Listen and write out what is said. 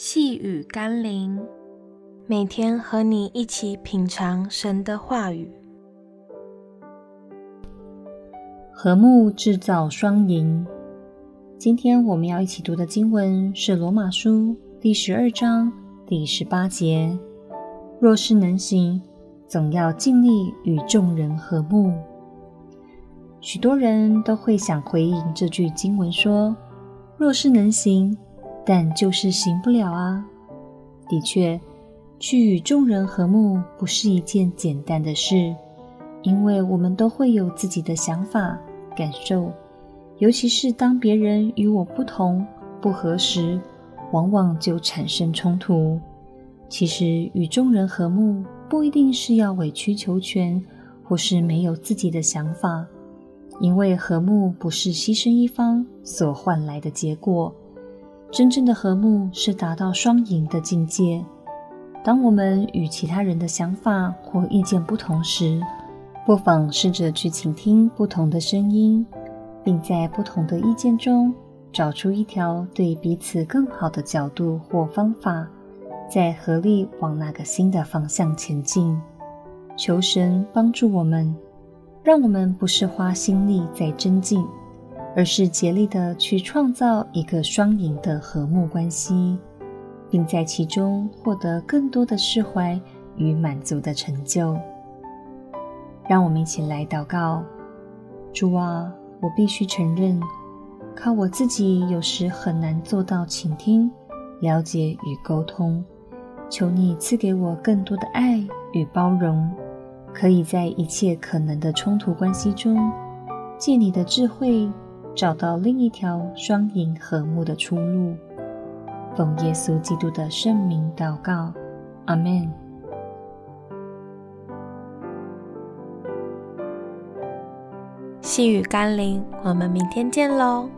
细雨甘霖，每天和你一起品尝神的话语。和睦制造双赢。今天我们要一起读的经文是《罗马书》第十二章第十八节：“若是能行，总要尽力与众人和睦。”许多人都会想回应这句经文说：“若是能行。”但就是行不了啊！的确，去与众人和睦不是一件简单的事，因为我们都会有自己的想法、感受，尤其是当别人与我不同、不合时，往往就产生冲突。其实，与众人和睦不一定是要委曲求全，或是没有自己的想法，因为和睦不是牺牲一方所换来的结果。真正的和睦是达到双赢的境界。当我们与其他人的想法或意见不同时，不妨试着去倾听不同的声音，并在不同的意见中找出一条对彼此更好的角度或方法，再合力往那个新的方向前进。求神帮助我们，让我们不是花心力在争竞。而是竭力的去创造一个双赢的和睦关系，并在其中获得更多的释怀与满足的成就。让我们一起来祷告：主啊，我必须承认，靠我自己有时很难做到倾听、了解与沟通。求你赐给我更多的爱与包容，可以在一切可能的冲突关系中，借你的智慧。找到另一条双赢和睦的出路。奉耶稣基督的圣名祷告，阿门。细雨甘霖，我们明天见喽。